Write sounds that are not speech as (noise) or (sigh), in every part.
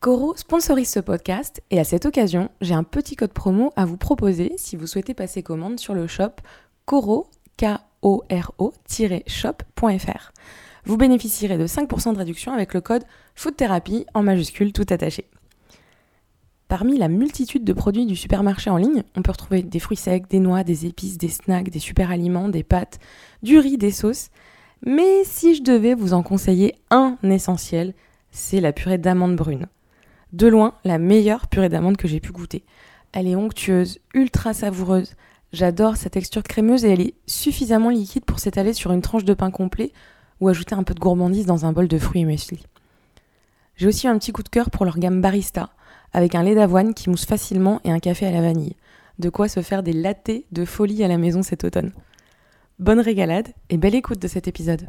Coro sponsorise ce podcast et à cette occasion, j'ai un petit code promo à vous proposer si vous souhaitez passer commande sur le shop coro, shop.fr. Vous bénéficierez de 5% de réduction avec le code Food en majuscule tout attaché. Parmi la multitude de produits du supermarché en ligne, on peut retrouver des fruits secs, des noix, des épices, des snacks, des super aliments, des pâtes, du riz, des sauces. Mais si je devais vous en conseiller un essentiel, c'est la purée d'amandes brunes. De loin, la meilleure purée d'amandes que j'ai pu goûter. Elle est onctueuse, ultra savoureuse. J'adore sa texture crémeuse et elle est suffisamment liquide pour s'étaler sur une tranche de pain complet ou ajouter un peu de gourmandise dans un bol de fruits et muesli. J'ai aussi un petit coup de cœur pour leur gamme barista, avec un lait d'avoine qui mousse facilement et un café à la vanille. De quoi se faire des lattés de folie à la maison cet automne. Bonne régalade et belle écoute de cet épisode.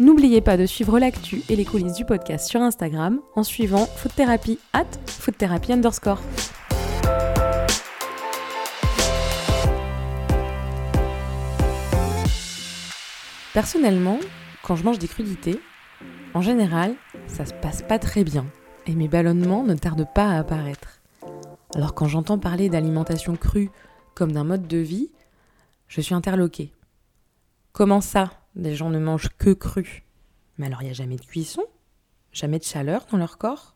N'oubliez pas de suivre l'actu et les coulisses du podcast sur Instagram en suivant Food Therapy at underscore. Personnellement, quand je mange des crudités, en général, ça se passe pas très bien et mes ballonnements ne tardent pas à apparaître. Alors quand j'entends parler d'alimentation crue comme d'un mode de vie, je suis interloquée. Comment ça, les gens ne mangent que cru. Mais alors il n'y a jamais de cuisson? Jamais de chaleur dans leur corps?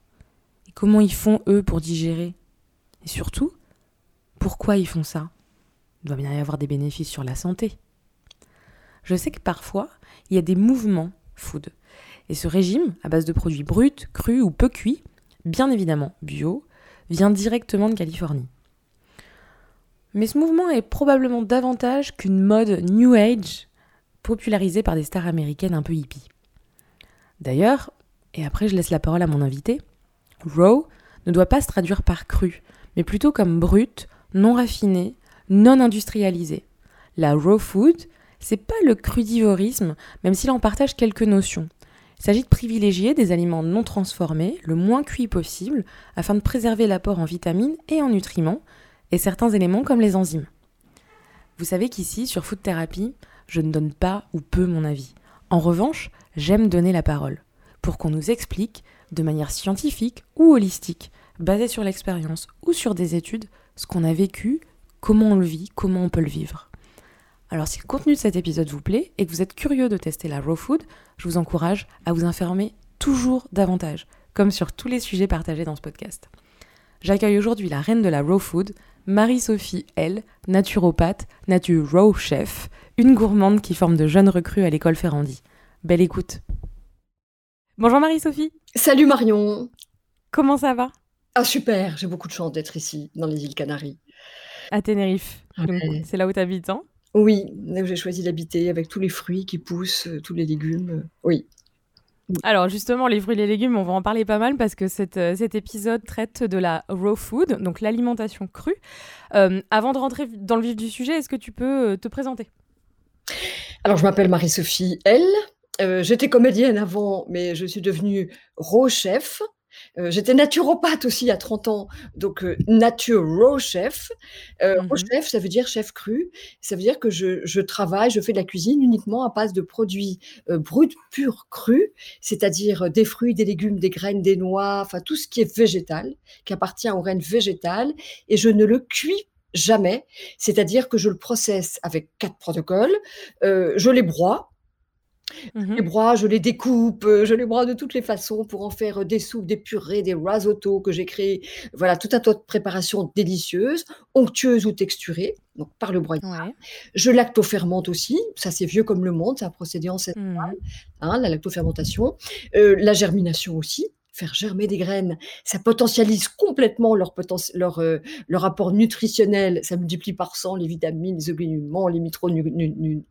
Et comment ils font, eux, pour digérer? Et surtout, pourquoi ils font ça? Il doit bien y avoir des bénéfices sur la santé. Je sais que parfois, il y a des mouvements food. Et ce régime, à base de produits bruts, crus ou peu cuits, bien évidemment bio, vient directement de Californie. Mais ce mouvement est probablement davantage qu'une mode New Age popularisée par des stars américaines un peu hippies. D'ailleurs, et après je laisse la parole à mon invité, raw ne doit pas se traduire par cru, mais plutôt comme brut, non raffiné, non industrialisé. La raw food, c'est pas le crudivorisme, même s'il en partage quelques notions. Il s'agit de privilégier des aliments non transformés, le moins cuits possible, afin de préserver l'apport en vitamines et en nutriments, et certains éléments comme les enzymes. Vous savez qu'ici, sur Food Therapy, je ne donne pas ou peu mon avis. En revanche, j'aime donner la parole, pour qu'on nous explique, de manière scientifique ou holistique, basée sur l'expérience ou sur des études, ce qu'on a vécu, comment on le vit, comment on peut le vivre. Alors si le contenu de cet épisode vous plaît et que vous êtes curieux de tester la raw food, je vous encourage à vous informer toujours davantage, comme sur tous les sujets partagés dans ce podcast. J'accueille aujourd'hui la reine de la raw food, Marie-Sophie L, naturopathe, nature chef, une gourmande qui forme de jeunes recrues à l'école Ferrandi. Belle écoute. Bonjour Marie-Sophie. Salut Marion. Comment ça va? Ah super, j'ai beaucoup de chance d'être ici, dans les îles Canaries. À Tenerife. C'est là où tu habites, hein? Oui, là où j'ai choisi d'habiter, avec tous les fruits qui poussent, euh, tous les légumes. Euh, oui. Alors justement, les fruits et les légumes, on va en parler pas mal parce que euh, cet épisode traite de la raw food, donc l'alimentation crue. avant de rentrer dans le vif du sujet, est-ce que tu peux te présenter? Alors je m'appelle Marie-Sophie L. J'étais comédienne avant, mais je suis devenue raw chef. Euh, j'étais naturopathe aussi à 30 ans, donc euh, nature raw chef. Euh, raw mmh chef, ça veut dire chef cru. Ça veut dire que je, je, travaille, je fais de la cuisine uniquement à base de produits bruts, purs, crus, c'est-à-dire des fruits, des légumes, des graines, des noix, enfin tout ce qui est végétal, qui appartient aux règne végétal, et je ne le cuis jamais, c'est-à-dire que je le processe avec quatre protocoles, je les broie, Mmh les broie, je les découpe, euh, je les broie de toutes les façons pour en faire euh, des soupes, des purées, des risottos que j'ai créés. Voilà, tout un tas de préparations délicieuses, onctueuses ou texturées, donc par le broyage. Je lactofermente aussi, ça c'est vieux comme le monde, c'est un procédé ancestral, mmh hein, la lactofermentation. Euh, la germination aussi, faire germer des graines, ça potentialise complètement leur, leur, euh, leur apport nutritionnel, ça multiplie par 100 les vitamines, les oliguments, les,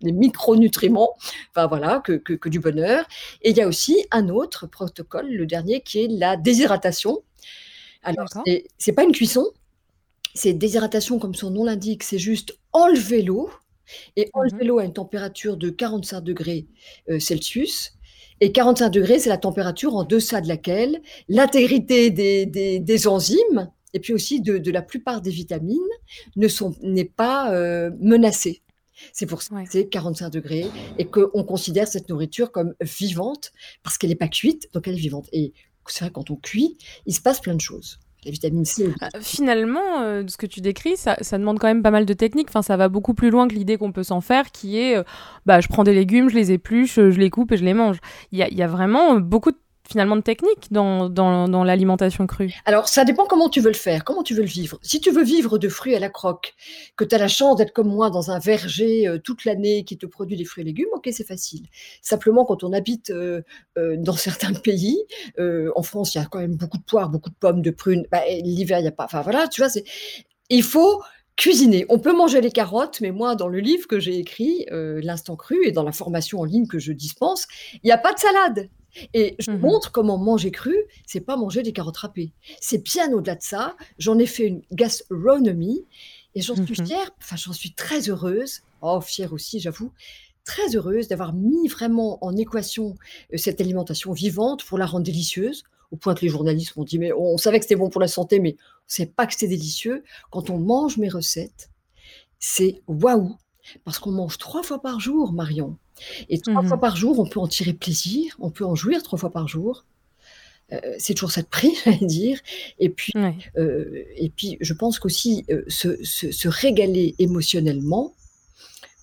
les micronutriments, enfin voilà, que, que, du bonheur. Et il y a aussi un autre protocole, le dernier, qui est la déshydratation. Alors, c'est pas une cuisson, c'est déshydratation comme son nom l'indique, c'est juste enlever l'eau, et enlever mmh l'eau à une température de 45 degrés euh, Celsius, et 45 degrés, c'est la température en deçà de laquelle l'intégrité des, des, enzymes et puis aussi de, la plupart des vitamines ne sont n'est pas euh, menacée. C'est pour ça que c'est 45 degrés et qu'on considère cette nourriture comme vivante parce qu'elle n'est pas cuite, donc elle est vivante. Et c'est vrai, quand on cuit, il se passe plein de choses C. Euh, finalement, euh, ce que tu décris, ça, demande quand même pas mal de techniques. Enfin, ça va beaucoup plus loin que l'idée qu'on peut s'en faire, qui est, euh, bah, je prends des légumes, je les épluche, je les coupe et je les mange. Il y y a, vraiment beaucoup de finalement de technique dans, dans, l'alimentation crue Alors, ça dépend comment tu veux le faire, comment tu veux le vivre. Si tu veux vivre de fruits à la croque, que tu as la chance d'être comme moi dans un verger euh, toute l'année qui te produit des fruits et légumes, ok, c'est facile. Simplement, quand on habite euh, euh, dans certains (laughs) pays, en France, il y a quand même beaucoup de poires, beaucoup de pommes, de prunes. Bah, l'hiver, il n'y a pas. Enfin, voilà, tu vois. Il faut cuisiner. On peut manger les carottes, mais moi, dans le livre que j'ai écrit, L'instant cru, et dans la formation en ligne que je dispense, il n'y a pas de salade. Et je mmh montre comment manger cru, c'est pas manger des carottes râpées. C'est bien au-delà de ça. J'en ai fait une gastronomie et j'en suis mmh fière, enfin j'en suis très heureuse, oh fière aussi j'avoue, très heureuse d'avoir mis vraiment en équation euh, cette alimentation vivante pour la rendre délicieuse, au point que les journalistes m'ont dit mais on savait que c'était bon pour la santé mais on ne sait pas que c'était délicieux. Quand on mange mes recettes, c'est waouh parce qu'on mange trois fois par jour, Marion. Et trois fois mmh par jour, on peut en tirer plaisir, on peut en jouir trois fois par jour. Euh, c'est toujours ça de prix, (laughs) j'allais dire. Et puis, euh, et puis, je pense qu'aussi euh, se, régaler émotionnellement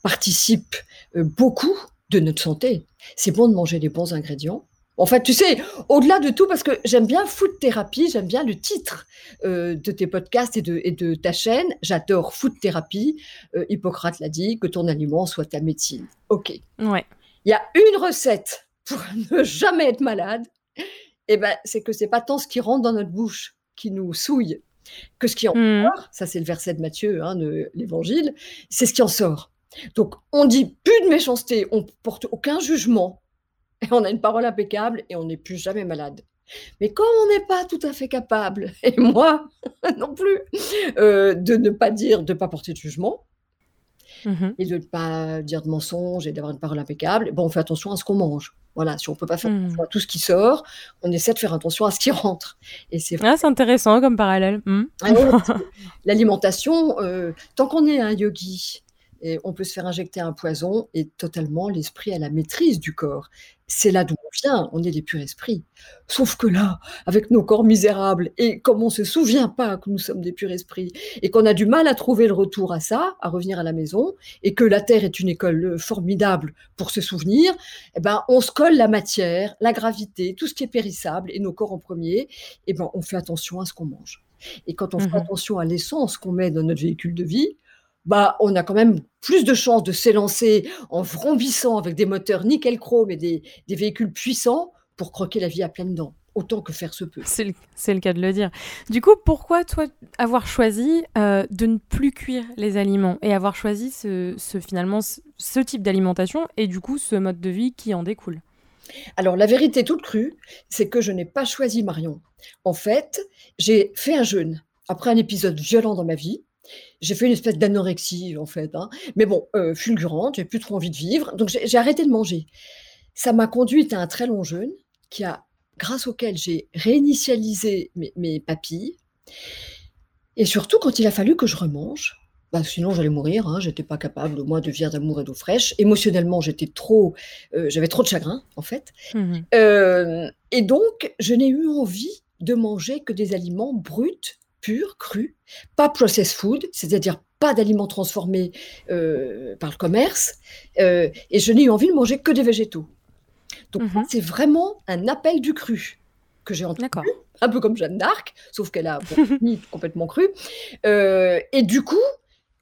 participe beaucoup de notre santé. C'est bon de manger les bons ingrédients. En fait, tu sais, au-delà de tout, parce que j'aime bien Food Thérapie, j'aime bien le titre euh, de tes podcasts et de, et de ta chaîne. J'adore Food Thérapie. Euh, Hippocrate l'a dit, que ton aliment soit ta médecine. OK. Ouais. Il y a une recette pour (laughs) ne jamais être malade, et eh ben, c'est que c'est pas tant ce qui rentre dans notre bouche qui nous souille que ce qui en mmh. sort. Ça, c'est le verset de Matthieu, hein, de l'Évangile. C'est ce qui en sort. Donc, on dit plus de méchanceté, on porte aucun jugement (laughs) on a une parole impeccable et on n'est plus jamais malade. Mais comme on n'est pas tout à fait capable, (laughs) et moi (laughs) non plus, euh, de ne pas dire, de ne pas porter de jugement, mmh et de ne pas dire de mensonges et d'avoir une parole impeccable, bon, on fait attention à ce qu'on mange. Voilà, si on ne peut pas faire mmh. tout ce qui sort, on essaie de faire attention à ce qui rentre. Et c'est ah, intéressant comme parallèle. Mmh. Ah l'alimentation, euh, tant qu'on est un yogi, et on peut se faire injecter un poison et totalement l'esprit à la maîtrise du corps. C'est là d'où on vient, on est des purs esprits. Sauf que là, avec nos corps misérables, et comme on ne se souvient pas que nous sommes des purs esprits, et qu'on a du mal à trouver le retour à ça, à revenir à la maison, et que la Terre est une école euh, formidable pour se souvenir, eh ben, on se colle la matière, la gravité, tout ce qui est périssable, et nos corps en premier, eh ben, on fait attention à ce qu'on mange. Et quand on fait mmh attention à l'essence qu'on met dans notre véhicule de vie, bah, on a quand même plus de chances de s'élancer en vrombissant avec des moteurs nickel-chrome et des, véhicules puissants pour croquer la vie à pleines dents autant que faire se peut. C'est le, cas de le dire. Du coup, pourquoi toi avoir choisi euh, de ne plus cuire les aliments et avoir choisi ce, finalement ce, type d'alimentation et du coup ce mode de vie qui en découle? Alors la vérité toute crue, c'est que je n'ai pas choisi Marion. En fait, j'ai fait un jeûne après un épisode violent dans ma vie j'ai fait une espèce d'anorexie, en fait, hein. mais bon, euh, fulgurante, j'ai plus trop envie de vivre, donc j'ai arrêté de manger. Ça m'a conduite à un très long jeûne, qui a, grâce auquel j'ai réinitialisé mes, papilles, et surtout quand il a fallu que je remange, bah, sinon j'allais mourir, hein, j'étais pas capable, moi, de vivre d'amour et d'eau fraîche. Émotionnellement, j'étais trop, euh, j'avais trop de chagrin, en fait. Mmh euh, et donc, je n'ai eu envie de manger que des aliments bruts, pur, cru, pas processed food, c'est-à-dire pas d'aliments transformés euh, par le commerce, euh, et je n'ai eu envie de manger que des végétaux. Donc mhm. c'est vraiment un appel du cru que j'ai entendu, un peu comme Jeanne d'Arc, sauf qu'elle a mis (laughs) complètement cru. Euh, et du coup,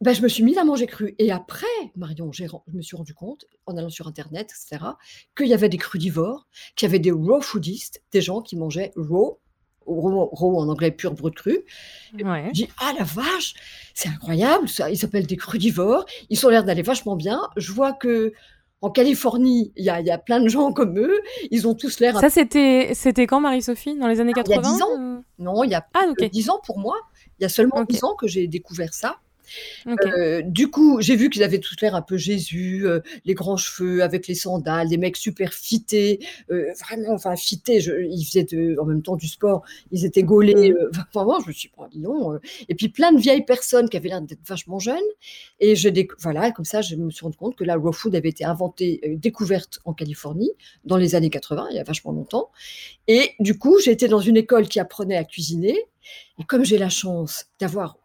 Ben, je me suis mise à manger cru et après, Marion, je me suis rendu compte, en allant sur internet et cetera, qu'il y avait des crudivores, qu'il y avait des raw foodistes, des gens qui mangeaient raw, raw en anglais pur, brut, cru. Ouais. Je dis: «Ah la vache, c'est incroyable ça, ils s'appellent des crudivores, ils ont l'air d'aller vachement bien». Je vois qu'en Californie, il y a y a plein de gens comme eux, ils ont tous l'air Ça c'était c'était quand Marie-Sophie? Dans les années Ah, il y a 80, 10 ans. heu? Non, il y a Ah plus de OK. 10 ans pour moi. Il y a seulement OK. 10 ans que j'ai découvert ça. Heu, du coup, j'ai vu qu'ils avaient tous l'air un peu Jésus, heu, les grands cheveux avec les sandales, des mecs super fités, heu, vraiment, enfin fités, je ils faisaient de en même temps du sport, ils étaient gaulés, enfin vraiment je me suis dit: «Bah, dis donc, heu» et puis plein de vieilles personnes qui avaient l'air d'être vachement jeunes. Et déc voilà, comme ça, je me suis rendu compte que la raw food avait été inventée, découverte en Californie dans les années 80, il y a vachement longtemps. Et du coup, j'ai été dans une école qui apprenait à cuisiner. Et comme j'ai la chance d'avoir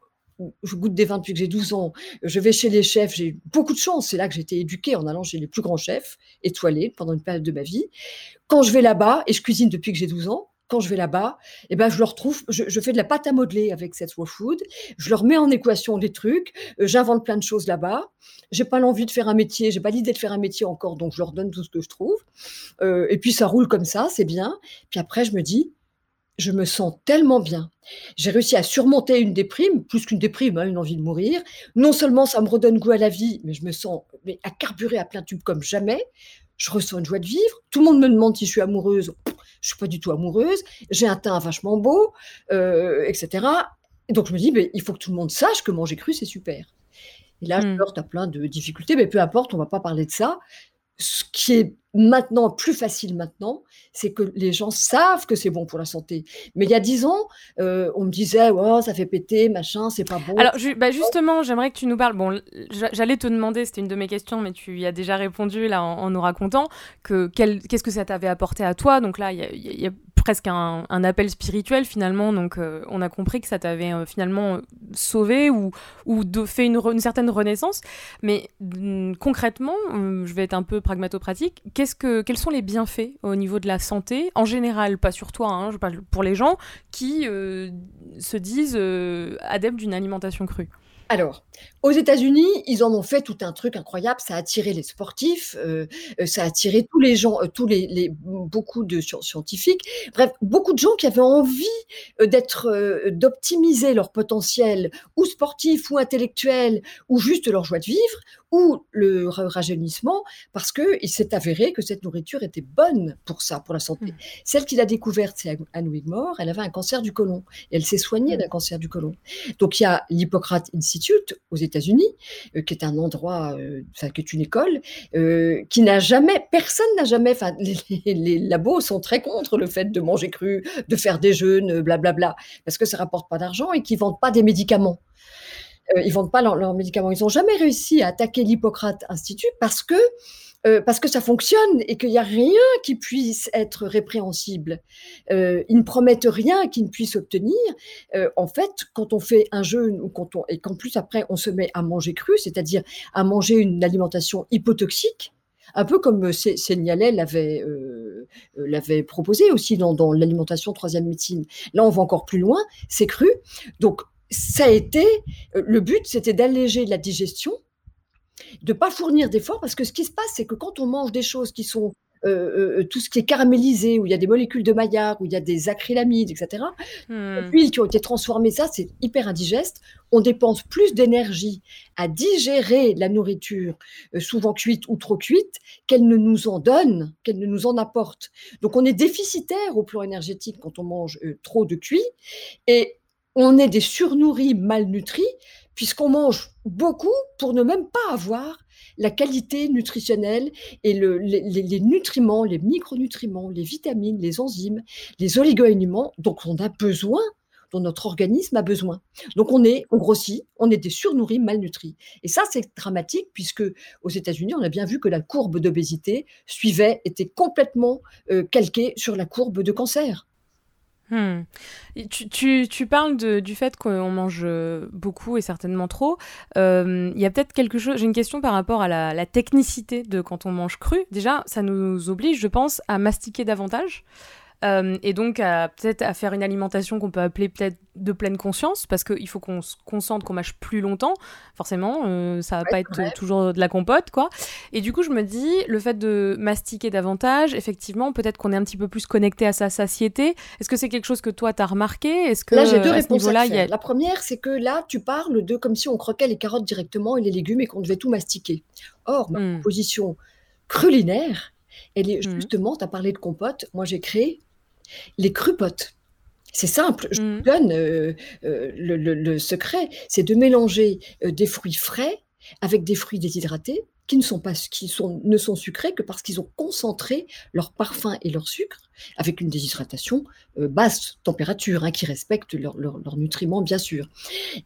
je goûte des vins depuis que j'ai 12 ans, je vais chez les chefs, j'ai beaucoup de chance, c'est là que j'ai été éduquée en allant chez les plus grands chefs étoilés pendant une période de ma vie. Quand je vais là-bas et je cuisine depuis que j'ai 12 ans, quand je vais là-bas et ben, je leur trouve je fais de la pâte à modeler avec cette raw food, je leur mets en équation des trucs, heu, j'invente plein de choses là-bas. J'ai pas l'envie de faire un métier, j'ai pas l'idée de faire un métier encore, donc je leur donne tout ce que je trouve, heu et puis ça roule comme ça, c'est bien. Puis après je me dis: «Je me sens tellement bien». J'ai réussi à surmonter une déprime, plus qu'une déprime, hein, une envie de mourir. Non seulement ça me redonne goût à la vie, mais je me sens mais à carburer à plein tube comme jamais. Je ressens une joie de vivre. Tout le monde me demande si je suis amoureuse. Je suis pas du tout amoureuse. J'ai un teint vachement beau, heu et cetera. Et donc je me dis: «Beh, il faut que tout le monde sache que manger cru, c'est super». Et là, je Mmh. heurte à plein de difficultés, mais peu importe, on va pas parler de ça. Ce qui est maintenant plus facile maintenant, c'est que les gens savent que c'est bon pour la santé. Mais il y a 10 ans, heu, on me disait: «Oh, ça fait péter, machin, c'est pas bon». Alors, bah, justement, j'aimerais que tu nous parles bon, j'allais te demander, c'était une de mes questions, mais tu y as déjà répondu là en nous racontant que qu'est-ce que ça t'avait apporté à toi? Donc là, il y a presque un appel spirituel finalement, donc heu, on a compris que ça t'avait, heu, finalement, heu, sauvé ou ou de fait une certaine renaissance. Mais, mmh, concrètement, je vais être un peu pragmato-pratique, qu'est-ce que quels sont les bienfaits au niveau de la santé, en général, pas sur toi, hein, je parle pour les gens qui, se disent, adeptes d'une alimentation crue? Alors, aux États-Unis, ils en ont fait tout un truc incroyable, ça a attiré les sportifs, heu heu, ça a attiré tous les gens, heu, tous les les beaucoup de scien scientifiques, bref, beaucoup de gens qui avaient envie, heu, d'être, d'optimiser leur potentiel ou sportif ou intellectuel ou juste leur joie de vivre ou le rajeunissement parce qu'il s'est avéré que cette nourriture était bonne pour ça, pour la santé. Mmh. Celle qui l'a découverte, c'est Ann Ann Wigmore, elle avait un cancer du côlon et elle s'est soignée Mmh. d'un cancer du côlon. Donc il y a l'Hippocrate Institute aux États-Unis, heu, qui est un endroit, enfin qui est une école, heu, qui n'a jamais personne n'a jamais enfin les labos sont très contre le fait de manger cru, de faire des jeûnes, blablabla, parce que ça rapporte pas d'argent et qu'ils vendent pas des médicaments. Heu, ils vendent pas leurs médicaments. Ils ont jamais réussi à attaquer l'Hippocrate Institute parce que, heu, parce que ça fonctionne et qu'il y a rien qui puisse être répréhensible. Heu, ils ne promettent rien qu'ils ne puissent obtenir. Heu, en fait, quand on fait un jeûne ou quand on et qu'en plus après on se met à manger cru, c'est-à-dire à manger une alimentation hypotoxique, un peu comme, Seignalais l'avait, l'avait proposé aussi dans dans l'alimentation 3e médecine. Là, on va encore plus loin, c'est cru. Donc ça a été, heu, le but, c'était d'alléger la digestion, de pas fournir d'efforts parce que ce qui se passe, c'est que quand on mange des choses qui sont, heu heu, tout ce qui est caramélisé, où il y a des molécules de Maillard, où il y a des acrylamides et cetera, Mmh. huiles qui ont été transformées, ça, c'est hyper indigeste. On dépense plus d'énergie à digérer la nourriture, souvent cuite ou trop cuite, qu'elle ne nous en donne, qu'elle ne nous en apporte. Donc on est déficitaire au plan énergétique quand on mange, trop de cuit et on est des surnourris malnutris puisqu'on mange beaucoup pour ne même pas avoir la qualité nutritionnelle et le les nutriments, les micronutriments, les vitamines, les enzymes, les oligo-éléments dont on a besoin, dont notre organisme a besoin. Donc on est on grossit, on est des surnourris malnutris et ça, c'est dramatique puisque aux États-Unis, on a bien vu que la courbe d'obésité suivait était complètement, heu, calquée sur la courbe de cancer. Et tu tu tu parles de du fait qu'on mange, heu, beaucoup et certainement trop. Il y a peut-être quelque chose j'ai une question par rapport à la la technicité de quand on mange cru. Déjà, ça nous oblige, je pense, à mastiquer davantage. Euh, et donc peut-être à faire une alimentation qu'on peut appeler peut-être de pleine conscience, parce qu'il faut qu'on se concentre, qu'on mâche plus longtemps, forcément, euh, ça va pas être toujours de la compote, quoi. Et du coup, je me dis, le fait de mastiquer davantage, effectivement, peut-être qu'on est un petit peu plus connecté à sa satiété. Est-ce que c'est quelque chose que toi, tu as remarqué? Est-ce que Là, j'ai deux réponses à La première, c'est que là, tu parles de comme si on croquait les carottes directement et les légumes et qu'on devait tout mastiquer. Or, ma hmm. position crulinaire, elle est mmh. justement, tu as parlé de compote, moi j'ai créé les crupotes. C'est simple, je mmh. donne euh, euh, le, secret, c'est de mélanger euh, des fruits frais avec des fruits déshydratés qui ne sont pas qui sont ne sont sucrés que parce qu'ils ont concentré leur parfum et leur sucre avec une déshydratation basse température hein, qui respecte leurs nutriments bien sûr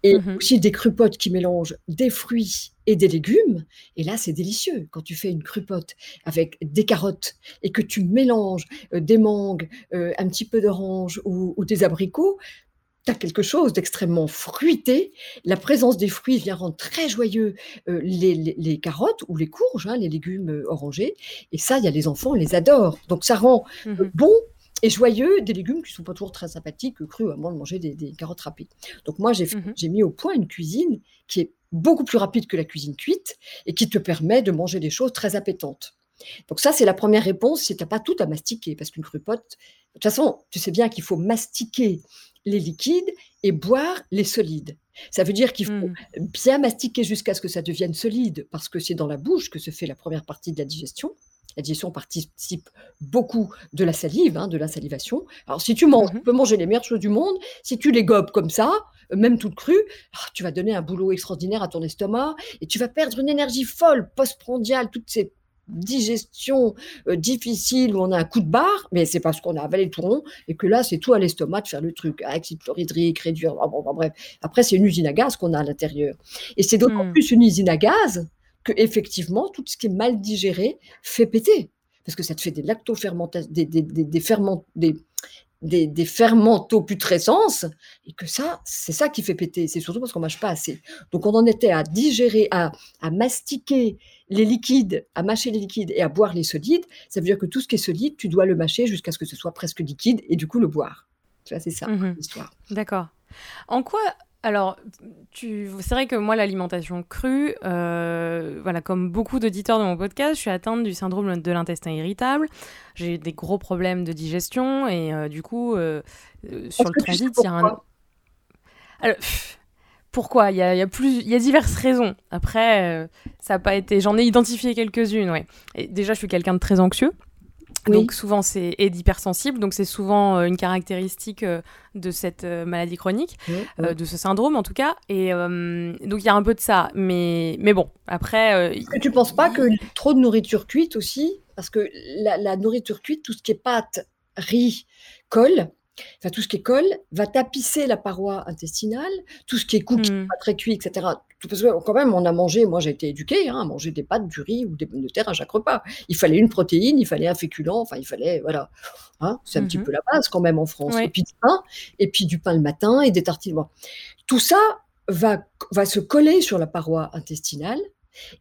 et mmh aussi des crupotes qui mélangent des fruits et des légumes. Et là, c'est délicieux. Quand tu fais une crupote avec des carottes et que tu mélanges euh, des mangues, euh, un petit peu d'orange ou, des abricots, tu as quelque chose d'extrêmement fruité. La présence des fruits vient rendre très joyeux euh, les, carottes ou les courges, hein, les légumes orangés. Et ça, il y a les enfants, les adorent. Donc ça rend mmh bon et joyeux des légumes qui sont pas toujours très sympathiques, crus, à moins de manger des, carottes râpées. Donc moi, j'ai mmh j'ai mis au point une cuisine qui est beaucoup plus rapide que la cuisine cuite et qui te permet de manger des choses très appétantes. Donc ça, c'est la première réponse si tu n'as pas tout à mastiquer, parce qu'une crupote, de toute façon, tu sais bien qu'il faut mastiquer les liquides et boire les solides. Ça veut dire qu'il faut mmh. bien mastiquer jusqu'à ce que ça devienne solide, parce que c'est dans la bouche que se fait la première partie de la digestion. La digestion participe beaucoup de la salive, hein, de la salivation. Alors, si tu manges, mmh tu peux manger les meilleures choses du monde. Si tu les gobes comme ça, même toute crue, ah, tu vas donner un boulot extraordinaire à ton estomac et tu vas perdre une énergie folle postprandiale, toutes ces digestions euh, difficiles où on a un coup de barre, mais c'est parce qu'on a avalé le tout rond et que là, c'est tout à l'estomac de faire le truc, acide chlorhydrique, réduire, bref. Après, c'est une usine à gaz qu'on a à l'intérieur. Et c'est d'autant mmh. plus une usine à gaz que effectivement tout ce qui est mal digéré fait péter parce que ça te fait des lactofermentations, des, des, des, des, ferments, des, des, fermentoputrescences et que ça, c'est ça qui fait péter. C'est surtout parce qu'on mâche pas assez. Donc on en était à digérer, à, à mastiquer les liquides, à mâcher les liquides et à boire les solides. Ça veut dire que tout ce qui est solide, tu dois le mâcher jusqu'à ce que ce soit presque liquide et du coup le boire. Tu vois, c'est ça mmh l'histoire. D'accord. En quoi alors, tu... c'est vrai que moi, l'alimentation crue, euh, voilà, comme beaucoup d'auditeurs de mon podcast, je suis atteinte du syndrome de l'intestin irritable. J'ai des gros problèmes de digestion et euh, du coup, euh, sur le transit, il y a un. Alors, pourquoi? Il y, a, il y, a plus, il y a diverses raisons. Après, ça n'a pas été. J'en ai identifié quelques-unes, ouais. Et déjà, je suis quelqu'un de très anxieux. Donc souvent c'est et d'hypersensible, donc c'est souvent euh, une caractéristique euh, de cette euh, maladie chronique, de ce syndrome en tout cas. Et donc il y a un peu de ça, mais mais bon après. Est-ce que tu penses pas que trop de nourriture cuite aussi, parce que la, la nourriture cuite, tout ce qui est pâte, riz, colle, Enfin, tout ce qui est colle va tapisser la paroi intestinale, tout ce qui est cookie, mmh. pas très cuit, etc. Parce que quand même, on a mangé, moi j'ai été éduquée hein, à manger des pâtes, du riz ou des pommes de terre à chaque repas. Il fallait une protéine, il fallait un féculent, enfin il fallait, voilà. Hein, c'est un petit mmh peu la base quand même en France. Et puis du pain, et puis du pain le matin et des tartines. Tout ça va, va se coller sur la paroi intestinale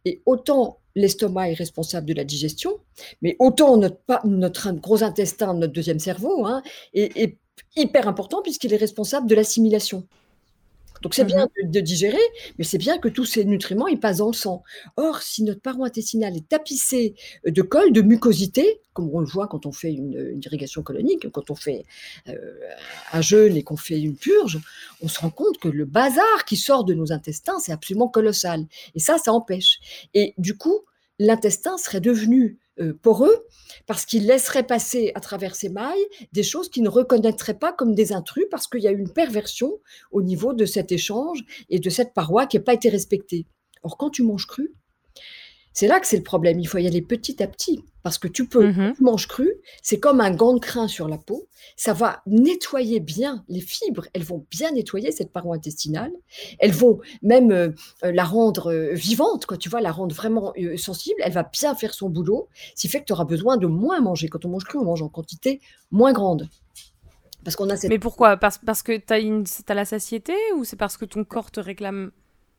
et autant l'estomac est responsable de la digestion, mais autant notre, notre gros intestin, notre deuxième cerveau, hein, est, hyper important puisqu'il est responsable de l'assimilation. Donc c'est bien mmh de, digérer, mais c'est bien que tous ces nutriments ils passent dans le sang. Or, si notre paroi intestinale est tapissée de colle, de mucosité, comme on le voit quand on fait une, irrigation colonique, quand on fait euh, un jeûne et qu'on fait une purge, on se rend compte que le bazar qui sort de nos intestins, c'est absolument colossal. Et ça, ça empêche. Et du coup, l'intestin serait devenu euh, poreux parce qu'il laisserait passer à travers ses mailles des choses qu'il ne reconnaîtrait pas comme des intrus parce qu'il y a une perversion au niveau de cet échange et de cette paroi qui n'a pas été respectée. Or, quand tu manges cru, c'est là que c'est le problème. Il faut y aller petit à petit. Parce que tu peux, mmh tu manges cru, c'est comme un gant de crin sur la peau. Ça va nettoyer bien les fibres. Elles vont bien nettoyer cette paroi intestinale. Elles vont même euh, euh, la rendre euh, vivante, quoi, tu vois, la rendre vraiment sensible. Elle va bien faire son boulot. Ce qui fait que tu auras besoin de moins manger. Quand on mange cru, on mange en quantité moins grande. Parce qu'on a cette... Mais pourquoi? Parce, parce que tu as, as la satiété ou c'est parce que ton corps te réclame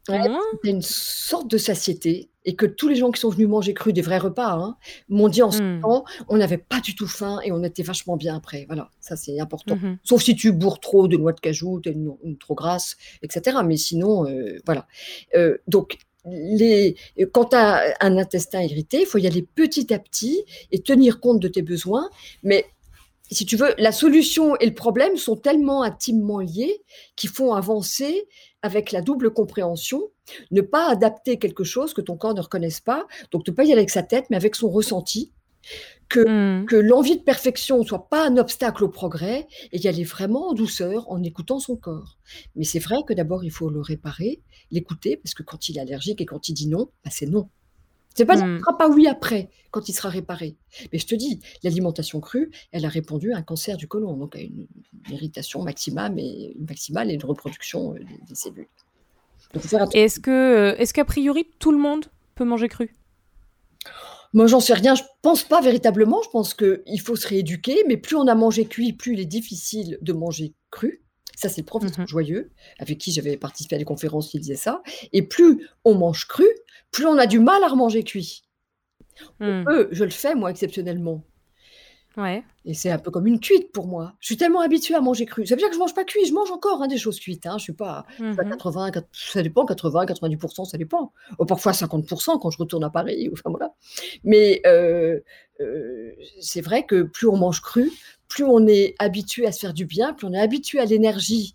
Ouais, une sorte de satiété et que tous les gens qui sont venus manger cru, des vrais repas, hein, m'ont dit en ce Mmh. temps, on n'avait pas du tout faim et on était vachement bien après. Voilà, ça c'est important. Mmh Sauf si tu bourres trop de noix de cajou, tu une, une trop grasse, etc. Mais sinon, euh, voilà. Euh, donc, les, quand tu as un intestin irrité, il faut y aller petit à petit et tenir compte de tes besoins. Mais si tu veux, la solution et le problème sont tellement intimement liés qu'ils font avancer avec la double compréhension, ne pas adapter quelque chose que ton corps ne reconnaisse pas, donc ne pas y aller avec sa tête, mais avec son ressenti, que, Mmh. que l'envie de perfection ne soit pas un obstacle au progrès, et y aller vraiment en douceur, en écoutant son corps. Mais c'est vrai que d'abord, il faut le réparer, l'écouter, parce que quand il est allergique et quand il dit non, bah, c'est non. C'est pas Mmh. pas oui après, quand il sera réparé. Mais je te dis, l'alimentation crue, elle a répondu à un cancer du côlon, donc à une, une irritation maximale et, maximale et une reproduction euh, des, des cellules. Donc. Est-ce que, est-ce qu'a priori tout le monde peut manger cru? Moi, j'en sais rien. Je pense pas véritablement. Je pense qu'il faut se rééduquer, mais plus on a mangé cuit, plus il est difficile de manger cru. Ça, c'est le professeur Mhm. Joyeux, avec qui j'avais participé à des conférences qui disait ça. Et plus on mange cru, plus on a du mal à remanger cuit. Mmh. Je le fais, moi, exceptionnellement. Ouais. Et c'est un peu comme une cuite pour moi. Je suis tellement habituée à manger cru. Ça veut dire que je mange pas cuit, je mange encore hein, des choses cuites. Hein. Je suis pas je suis à Mhm. 80, 4 ça dépend, 80, 90%, ça dépend. Ou parfois 50% quand je retourne à Paris. Enfin, voilà. Mais euh, euh, c'est vrai que plus on mange cru, plus on est habitué à se faire du bien, plus on est habitué à l'énergie,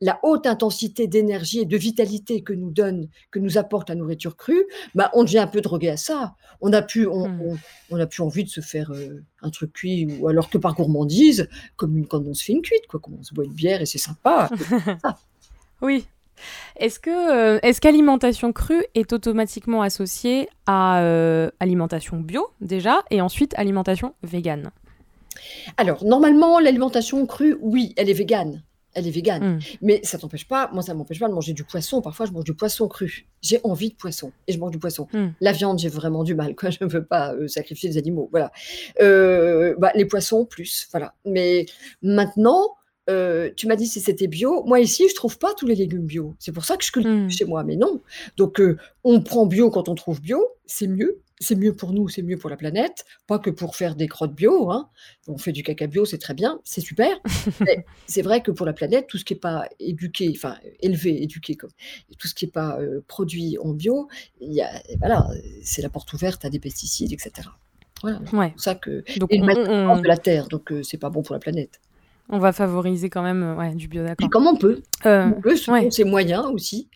la haute intensité d'énergie et de vitalité que nous donne, que nous apporte la nourriture crue, bah, on devient un peu drogué à ça. On a plus, on, Hmm. on- on a plus envie de se faire euh, un truc cuit, ou alors que par gourmandise, comme une, quand on se fait une cuite, quoi, comme on se boit une bière et c'est sympa. (laughs) Oui. Est-ce que euh, est-ce qu'alimentation crue est automatiquement associée à euh, alimentation bio déjà et ensuite alimentation végane? Alors, normalement, l'alimentation crue, oui, elle est végane. Elle est végane. Mm. Mais ça t'empêche pas, moi, ça m'empêche pas de manger du poisson. Parfois, je mange du poisson cru. J'ai envie de poisson et je mange du poisson. Mm. La viande, j'ai vraiment du mal. Quoi. (laughs) Je ne veux pas euh, sacrifier les animaux. Voilà. Euh, bah, les poissons, plus. Voilà. Mais maintenant, euh, tu m'as dit si c'était bio. Moi, ici, je trouve pas tous les légumes bio. C'est pour ça que je cultive Mm. chez moi. Mais non. Donc, euh, on prend bio quand on trouve bio. C'est mieux. C'est mieux pour nous, c'est mieux pour la planète. Pas que pour faire des crottes bio. Hein. On fait du caca bio, c'est très bien, c'est super. (laughs) Mais c'est vrai que pour la planète, tout ce qui n'est pas éduqué, enfin élevé, éduqué comme, tout ce qui n'est pas euh, produit en bio, y a, voilà, c'est la porte ouverte à des pesticides, etc. Voilà, c'est pour ça que Donc et on, on- de la terre, donc c'est pas bon pour la planète. On va favoriser quand même euh, ouais, du bio d'accord. comme on peut, Euh, on peut, selon ouais. ses moyens aussi.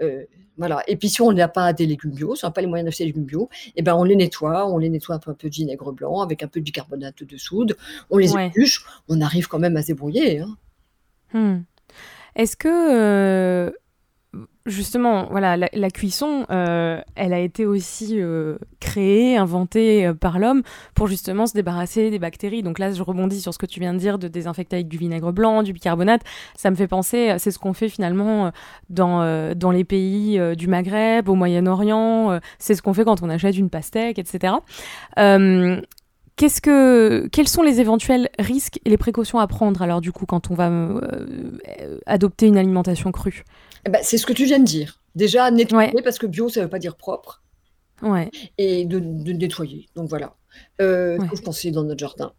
Euh, voilà. Et puis si on n'a pas des légumes bio, si on n'a pas les moyens d'acheter des légumes bio, eh ben on les nettoie, on les nettoie un peu, un peu de vinaigre blanc avec un peu de bicarbonate de soude, on les Ouais. épluche, on arrive quand même à se débrouiller. hein. Hmm. Est-ce que euh, justement, voilà, la, cuisson, euh, elle a été aussi euh, créée, inventée euh, par l'homme pour justement se débarrasser des bactéries. Donc là, je rebondis sur ce que tu viens de dire de désinfecter avec du vinaigre blanc, du bicarbonate. Ça me fait penser, c'est ce qu'on fait finalement dans, dans les pays du Maghreb, au Moyen-Orient. c'est ce qu'on fait quand on achète une pastèque, etc. Que, quels sont les éventuels risques et les précautions à prendre alors du coup quand on va adopter une alimentation crue? Eh ben, c'est ce que tu viens de dire. Déjà, nettoyer, Ouais. parce que bio, ça ne veut pas dire propre, Ouais. et de, de nettoyer. Donc voilà. Euh, Ouais. se penser dans notre jardin.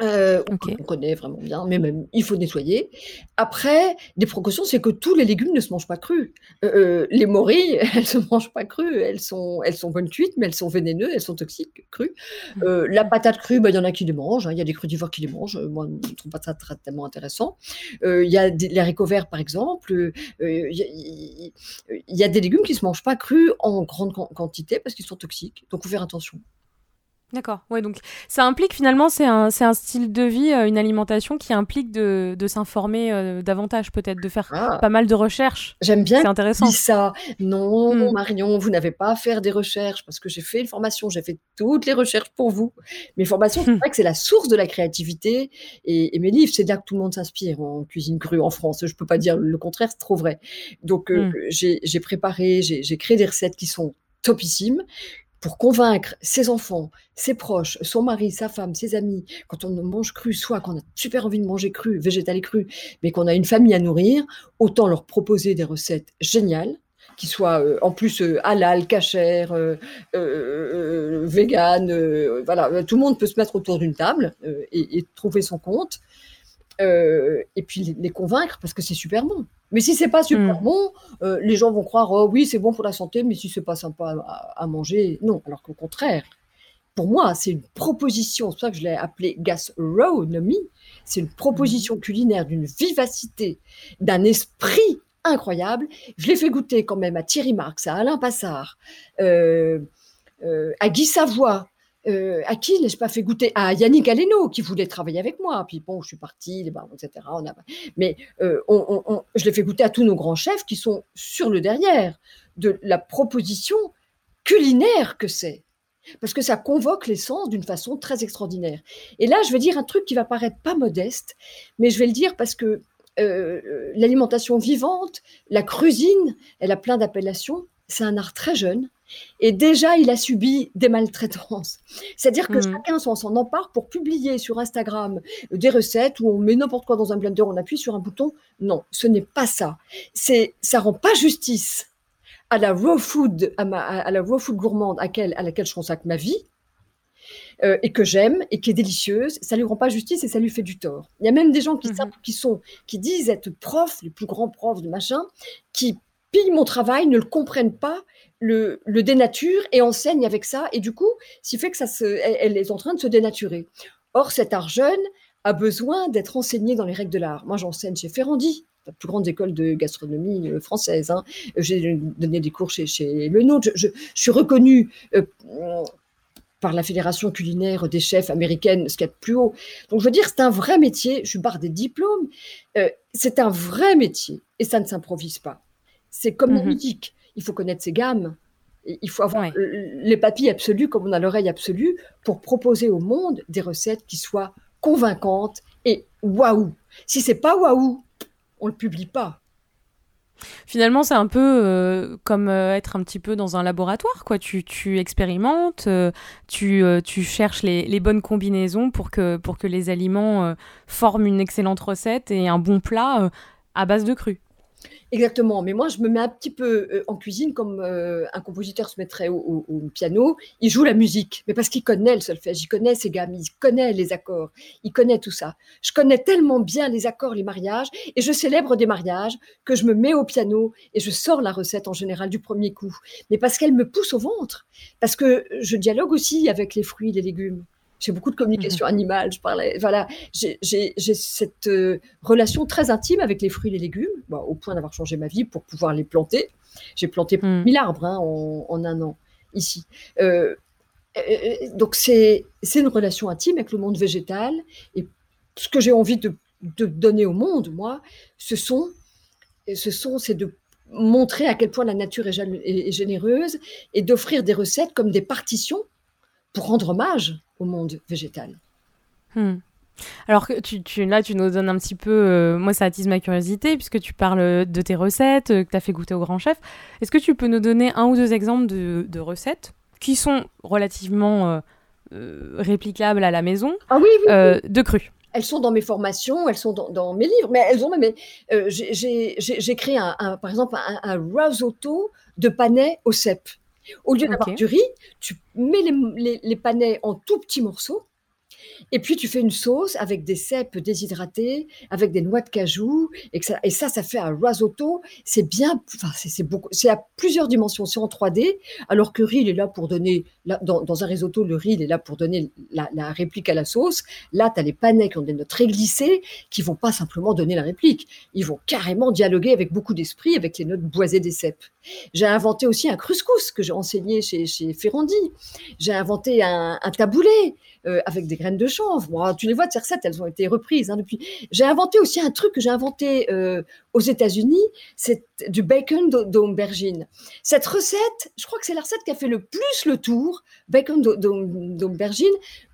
Euh, on- connaît vraiment bien, mais même il faut nettoyer. Après, des précautions, c'est que tous les légumes ne se mangent pas crus. Euh, euh, les morilles, (laughs) elles se mangent pas crues. Elles sont, elles sont bonnes cuites, mais elles sont vénéneuses, elles sont toxiques crues. Mm. Euh, la patate crue, bah, il y en a qui les mangent. hein. Il y a des crudivores qui les mangent. Moi, je ne trouve pas ça très- tellement intéressant. Il y a des, les haricots verts, par exemple. Il y, a- y des légumes qui ne se mangent pas crus en grande quan- quantité parce qu'ils sont toxiques. Donc, il faut faire attention. D'accord. Ouais, donc ça implique finalement, c'est un, un style de vie, euh, une alimentation qui implique de, de s'informer euh, davantage, peut-être, de faire Ah, pas mal de recherches. J'aime bien C'est intéressant. ça. Non, Mm. Marion, vous n'avez pas à faire des recherches parce que j'ai fait une formation, j'ai fait toutes les recherches pour vous. Mes formations, c'est Mm. vrai que c'est la source de la créativité et, et mes livres, c'est là que tout le monde s'inspire en cuisine crue en France. Je peux pas dire le contraire, c'est trop vrai. Donc, euh, Mm. j'ai préparé, j'ai j'ai créé des recettes qui sont topissimes pour convaincre ses enfants, ses proches, son mari, sa femme, ses amis, quand on mange cru, soit qu'on a super envie de manger cru, végétal et cru, mais qu'on a une famille à nourrir, autant leur proposer des recettes géniales, qui soit en plus halal, cachère, vegan. voilà, tout le monde peut se mettre autour d'une table et, trouver son compte. et puis les, convaincre parce que c'est super bon. Mais si c'est pas super hmm. bon, les gens vont croire oh oui c'est bon pour la santé, mais si c'est pas sympa à, à manger, non. Alors qu'au contraire, pour moi, c'est une proposition, c'est pour ça que je l'ai appelé gastronomie, c'est une proposition mhm. culinaire d'une vivacité, d'un esprit incroyable. Je l'ai fait goûter quand même à Thierry Marx, à Alain Passard, euh, euh, à Guy Savoie, euh, à qui l'ai-je pas fait goûter? À Yannick Aleno, qui voulait travailler avec moi. Puis bon, je suis partie, etc. Mais je l'ai fait goûter à tous nos grands chefs qui sont sur le derrière de la proposition culinaire que c'est parce que ça convoque les sens d'une façon très extraordinaire. Et là, je vais dire un truc qui va paraître pas modeste, mais je vais le dire parce que euh, l'alimentation vivante, la cuisine, elle a plein d'appellations. C'est un art très jeune. Et déjà, il a subi des maltraitances. C'est-à-dire que mmh. chacun s'en empare pour publier sur Instagram des recettes où on met n'importe quoi dans un blender, on appuie sur un bouton. Non, ce n'est pas ça. C'est, ça rend pas justice à la raw food, à, la raw food gourmande à, à laquelle je consacre ma vie, euh, et que j'aime et qui est délicieuse, ça lui rend pas justice et ça lui fait du tort. Il y a même des gens qui, mhm. qui sont, qui disent être profs, les plus grands profs de machin, qui mon travail, ne le comprennent pas, le, le dénaturent et enseignent avec ça, et du coup, ce fait que ça se, elle, est en train de se dénaturer. Or, cet art jeune a besoin d'être enseigné dans les règles de l'art. Moi, j'enseigne chez Ferrandi, la plus grande école de gastronomie euh, française. Hein. J'ai donné des cours chez, chez Le Nôtre. Je, suis reconnue euh, par la Fédération culinaire des chefs américaine, ce qu'il y a de plus haut. Donc, je veux dire, c'est un vrai métier. Je barre des diplômes. Euh, c'est un vrai métier et ça ne s'improvise pas. C'est comme mhm. musique. Il faut connaître ses gammes. Il faut avoir les papilles absolues comme on a l'oreille absolue pour proposer au monde des recettes qui soient convaincantes et waouh. Si c'est pas waouh, on le publie pas. Finalement, c'est un peu euh, comme euh, être un petit peu dans un laboratoire, quoi. Tu, tu expérimentes, euh, tu, tu, cherches les, les, bonnes combinaisons pour que, pour que les aliments forment une excellente recette et un bon plat à base de cru. Exactement, mais moi je me mets un petit peu euh, en cuisine comme euh, un compositeur se mettrait au, piano, il joue la musique, mais parce qu'il connaît le solfège, il connaît ses gammes, il connaît les accords, il connaît tout ça. Je connais tellement bien les accords, les mariages, et je célèbre des mariages que je me mets au piano et je sors la recette en général du premier coup, mais parce qu'elle me pousse au ventre, parce que je dialogue aussi avec les fruits, les légumes. J'ai beaucoup de communication mmh animale. Je parlais, voilà, j'ai cette euh, relation très intime avec les fruits et les légumes, au point d'avoir changé ma vie pour pouvoir les planter. J'ai planté mmh. 1000 arbres hein, en, un an ici. Euh, euh, donc c'est une relation intime avec le monde végétal. Et ce que j'ai envie de, de, donner au monde, moi, ce sont, ce sont, c'est de montrer à quel point la nature est, est généreuse et d'offrir des recettes comme des partitions pour rendre hommage au monde végétal. Hmm. Alors que tu, là, tu nous donnes un petit peu, euh, moi ça attise ma curiosité puisque tu parles de tes recettes, euh, que tu as fait goûter au grand chef. Est-ce que tu peux nous donner un ou deux exemples de, recettes qui sont relativement euh, réplicables à la maison ah oui, de cru elles sont dans mes formations, elles sont dans, mes livres, mais elles ont même. j'ai créé un, par exemple un, un risotto de panais au cèpe. Au lieu d'avoir du riz, tu mets les, les, panais en tout petits morceaux et puis tu fais une sauce avec des cèpes déshydratés, avec des noix de cajou, et, ça, ça, fait un risotto. C'est bien, enfin c'est beaucoup, c'est à plusieurs dimensions, c'est en 3D, alors que riz il est là pour donner, dans, un risotto le riz il est là pour donner la, réplique à la sauce. Là tu as les panais qui ont des notes très glissées, qui vont pas simplement donner la réplique, ils vont carrément dialoguer avec beaucoup d'esprit, avec les notes boisées des cèpes. J'ai inventé aussi un couscous que j'ai enseigné chez, Ferrandi. J'ai inventé un, un taboulé euh, avec des graines de chanvre. Moi, tu les vois, ces recettes, elles ont été reprises hein, depuis. J'ai inventé aussi un truc que j'ai inventé euh, aux États-Unis, c'est du bacon d'aubergine. Cette recette, je crois que c'est la recette qui a fait le plus le tour, bacon d'aubergine,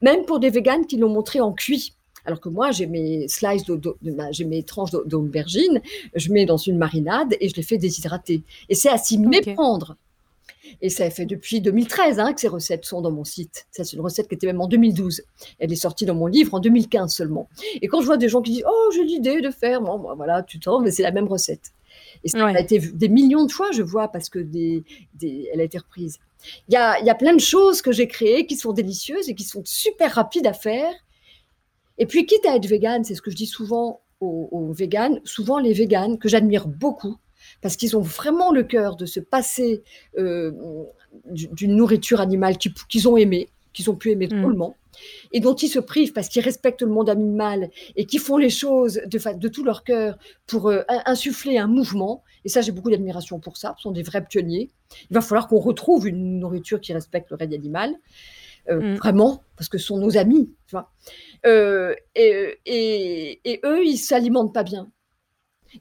même pour des véganes qui l'ont montré en cuit. Alors que moi, j'ai mes slices, j'ai mes tranches d'aubergine, je mets dans une marinade et je les fais déshydrater. Et c'est à s'y méprendre. Et ça fait depuis 2013 hein, que ces recettes sont dans mon site. c'est une recette qui était même en 2012. Elle est sortie dans mon livre en 2015 seulement. Et quand je vois des gens qui disent Oh, j'ai l'idée de faire, bon, voilà, tu t'en, mais c'est la même recette. Et ça a été des millions de fois, je vois, parce que des, elle a été reprise. Il y a, y a plein de choses que j'ai créées qui sont délicieuses et qui sont super rapides à faire. Et puis, quitte à être vegan, c'est ce que je dis souvent aux, aux véganes, souvent les véganes, que j'admire beaucoup, parce qu'ils ont vraiment le cœur de se passer euh, d'une nourriture animale qu'ils ont aimée, qu'ils ont pu aimer mmh. drôlement, et dont ils se privent parce qu'ils respectent le monde animal et qui font les choses de, de tout leur cœur pour euh, insuffler un mouvement. Et ça, j'ai beaucoup d'admiration pour ça. Ce sont des vrais pionniers. Il va falloir qu'on retrouve une nourriture qui respecte le règne animal. Euh, mmh. Vraiment, parce que ce sont nos amis. Tu vois. Euh, et, et, et, eux, ils s'alimentent pas bien.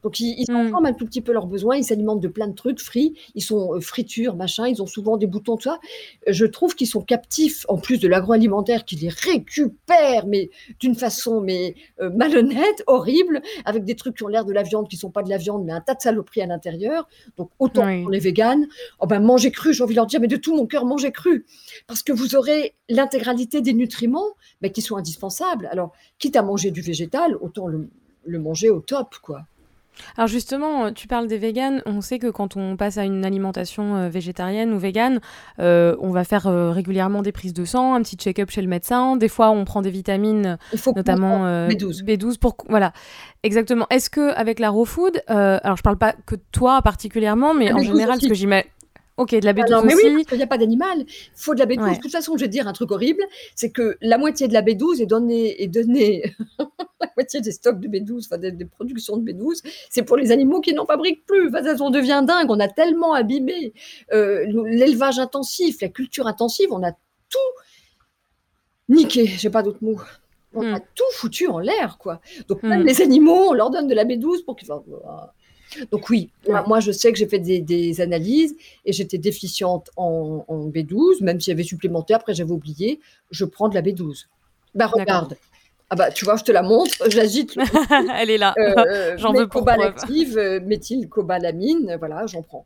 Donc, ils, ils mmh. un tout petit peu leurs besoins, ils s'alimentent de plein de trucs frits, ils sont euh, fritures, machin, ils ont souvent des boutons, tout ça. Je trouve qu'ils sont captifs, en plus de l'agroalimentaire qui les récupère, mais d'une façon mais euh, malhonnête, horrible, avec des trucs qui ont l'air de la viande, qui sont pas de la viande, mais un tas de saloperies à l'intérieur. Donc, autant pour les véganes, oh ben, mangez cru, j'ai envie de leur dire, mais de tout mon cœur, mangez cru. Parce que vous aurez l'intégralité des nutriments, mais qui sont indispensables. Alors, quitte à manger du végétal, autant le, le manger au top, quoi. Alors justement, tu parles des véganes. On sait que quand on passe à une alimentation euh, végétarienne ou végane, euh, on va faire euh, régulièrement des prises de sang, un petit check-up chez le médecin. Des fois, on prend des vitamines, notamment B12. B12 pour voilà, exactement. Est-ce que avec la raw food, alors je parle pas que toi particulièrement, mais en général, ce que j'imagine Ok, de la B12 mais oui, parce qu'il n'y a pas d'animal. Il faut de la B12. De toute façon, je vais te dire un truc horrible, c'est que la moitié de la B12 est donnée, est donnée (laughs) la moitié des stocks de B12, enfin des, productions de B12, c'est pour les animaux qui n'en fabriquent plus. Enfin, on devient dingue. On a tellement abîmé euh, l'élevage intensif, la culture intensive, on a tout niqué. J'ai pas d'autres mots. On a hmm. tout foutu en l'air, quoi. Donc même hmm. les animaux, on leur donne de la B12 pour qu'ils donc oui, moi, je sais que j'ai fait des, analyses et j'étais déficiente en, B12, même s'il y avait supplémentaire, après j'avais oublié, je prends de la B12. Bah regarde. Ah bah tu vois, je te la montre, je l'agite. (laughs) Elle est là. Euh, (laughs) J'en veux pour active, euh, méthylcobalamine, voilà, j'en prends.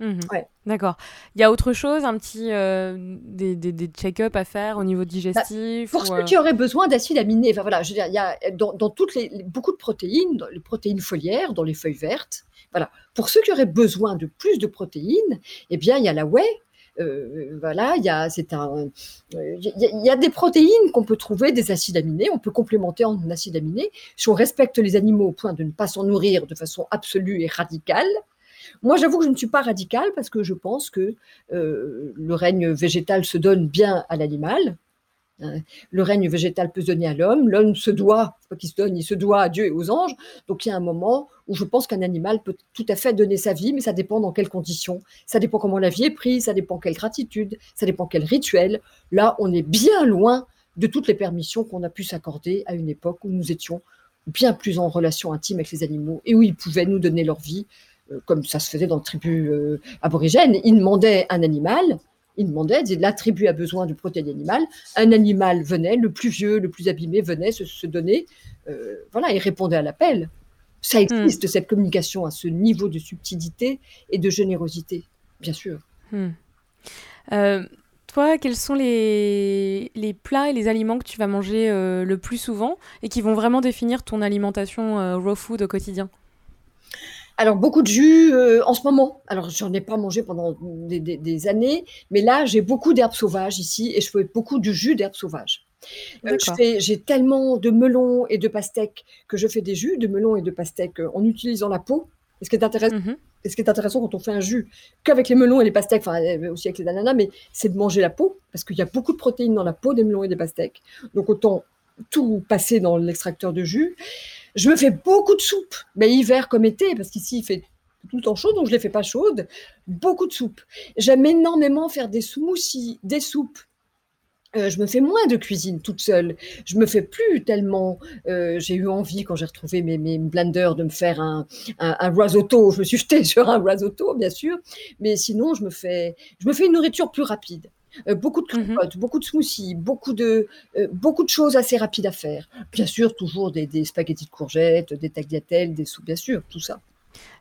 Ouais. D'accord. Il y a autre chose, un petit euh, des, des, des check-up à faire au niveau digestif bah, Pour ceux qui auraient besoin d'acides aminés, enfin, voilà, je veux dire, il y a dans, dans toutes les, beaucoup de protéines, dans les protéines foliaires, dans les feuilles vertes. Voilà. Pour ceux qui auraient besoin de plus de protéines, eh bien, il y a la whey. Euh, voilà, il y a, c'est un, il y, a des protéines qu'on peut trouver, des acides aminés, on peut complémenter en acides aminés. Si on respecte les animaux au point de ne pas s'en nourrir de façon absolue et radicale, moi, j'avoue que je ne suis pas radicale parce que je pense que euh, le règne végétal se donne bien à l'animal. Hein. Le règne végétal peut se donner à l'homme. L'homme se doit, pas qu'il se donne, il se doit à Dieu et aux anges. Donc il y a un moment où je pense qu'un animal peut tout à fait donner sa vie, mais ça dépend dans quelles conditions. Ça dépend comment la vie est prise, ça dépend quelle gratitude, ça dépend quel rituel. Là, on est bien loin de toutes les permissions qu'on a pu s'accorder à une époque où nous étions bien plus en relation intime avec les animaux et où ils pouvaient nous donner leur vie comme ça se faisait dans le tribu euh, aborigène, ils demandaient un animal, ils demandaient, la tribu a besoin de protéines animales, un animal venait, le plus vieux, le plus abîmé venait se, se donner, euh, voilà, et répondait à l'appel. Ça hmm. existe, cette communication à ce niveau de subtilité et de générosité, bien sûr. Hmm. toi, quels sont les, les, plats et les aliments que tu vas manger le plus souvent et qui vont vraiment définir ton alimentation raw food au quotidien? Alors beaucoup de jus euh, en ce moment. Alors j'en ai pas mangé pendant des, années, mais là j'ai beaucoup d'herbes sauvages ici et je fais beaucoup de jus d'herbes sauvages. Euh, j'ai tellement de melons et de pastèques que je fais des jus de melons et de pastèques euh, en utilisant la peau. Et ce qui est intéressant, mmh ce qui est intéressant quand on fait un jus qu'avec les melons et les pastèques, enfin aussi avec les ananas, mais c'est de manger la peau parce qu'il y a beaucoup de protéines dans la peau des melons et des pastèques. Donc autant tout passer dans l'extracteur de jus. Je me fais beaucoup de soupe, mais hiver comme été, parce qu'ici il fait tout le temps chaud, donc je ne les fais pas chaudes. Beaucoup de soupe. J'aime énormément faire des smoothies, des soupes. Euh, je me fais moins de cuisine toute seule. Je me fais plus tellement. Euh, j'ai eu envie quand j'ai retrouvé mes, mes, blenders de me faire un, un, un, risotto. Je me suis (laughs) jetée sur un risotto, bien sûr. Mais sinon, je me fais, je me fais une nourriture plus rapide. Euh, beaucoup de mmh compotes, beaucoup de smoothies, beaucoup de, euh, beaucoup de choses assez rapides à faire. Bien sûr, toujours des, des spaghettis de courgettes, des tagliatelles, des soupes, bien sûr, tout ça.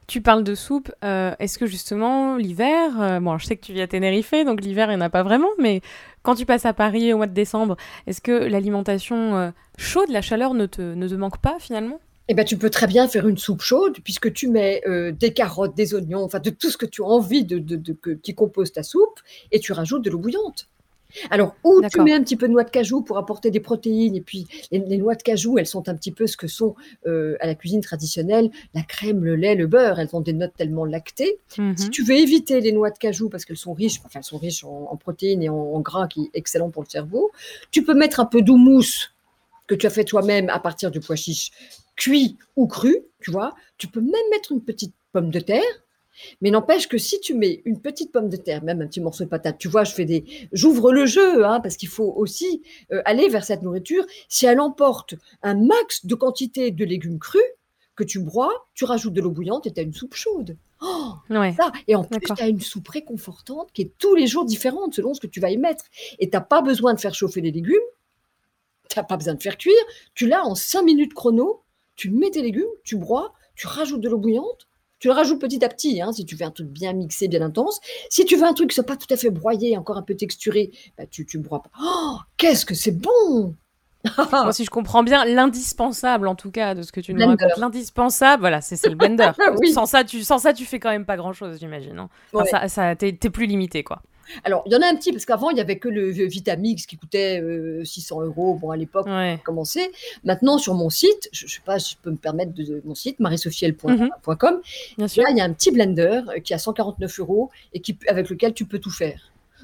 Tu parles de soupe. Euh, est-ce que justement l'hiver, bon, je sais que tu vis à Tenerife, donc l'hiver il n'y en a pas vraiment, mais quand tu passes à Paris au mois de décembre, est-ce que l'alimentation chaude, la chaleur ne te, ne te manque pas finalement? Eh ben, tu peux très bien faire une soupe chaude puisque tu mets euh, des carottes, des oignons, enfin de tout ce que tu as envie de, de, de- que- qui compose ta soupe et tu rajoutes de l'eau bouillante. Alors, ou tu mets un petit peu de noix de cajou pour apporter des protéines et puis les, les noix de cajou, elles sont un petit peu ce que sont euh, à la cuisine traditionnelle la crème, le lait, le beurre. Elles ont des notes tellement lactées. Mhm. Si tu veux éviter les noix de cajou parce qu'elles sont riches, enfin elles sont riches en, en protéines et en, en gras qui est excellent pour le cerveau, tu peux mettre un peu d'houmous que tu as fait toi-même à partir du pois chiche cuit ou cru, tu vois. Tu peux même mettre une petite pomme de terre. Mais n'empêche que si tu mets une petite pomme de terre, même un petit morceau de patate, tu vois, je fais des, j'ouvre le jeu, hein, parce qu'il faut aussi euh, aller vers cette nourriture. Si elle emporte un max de quantité de légumes crus que tu broies, tu rajoutes de l'eau bouillante et tu as une soupe chaude. Oh, Ouais. ça. Et en plus, tu as une soupe réconfortante qui est tous les jours différente selon ce que tu vas y mettre. Et tu n'as pas besoin de faire chauffer les légumes, tu n'as pas besoin de faire cuire. Tu l'as en 5 minutes chrono, tu mets tes légumes, tu broies, tu rajoutes de l'eau bouillante. Tu le rajoutes petit à petit, hein, si tu veux un truc bien mixé, bien intense. Si tu veux un truc qui soit pas tout à fait broyé, encore un peu texturé, bah, tu ne broies pas. Oh, qu'est-ce que c'est bon Moi, si je comprends bien, l'indispensable, en tout cas, de ce que tu nous Blender. racontes, l'indispensable, voilà, c'est le blender. (laughs) Oui. sans, ça, tu, sans ça, tu fais quand même pas grand-chose, j'imagine. hein. Enfin, Ouais. ça, ça, t'es plus limité, quoi. Alors, il y en a un petit, parce qu'avant, il y avait que le Vitamix qui coûtait euh, 600 euros. Bon, à l'époque, Ouais. commencer. Maintenant, sur mon site, je ne sais pas si je peux me permettre de, de- mon site, mariesophiel.com, Bien sûr. là, il y a un petit blender euh, qui a 149 euros et qui, avec lequel tu peux tout faire.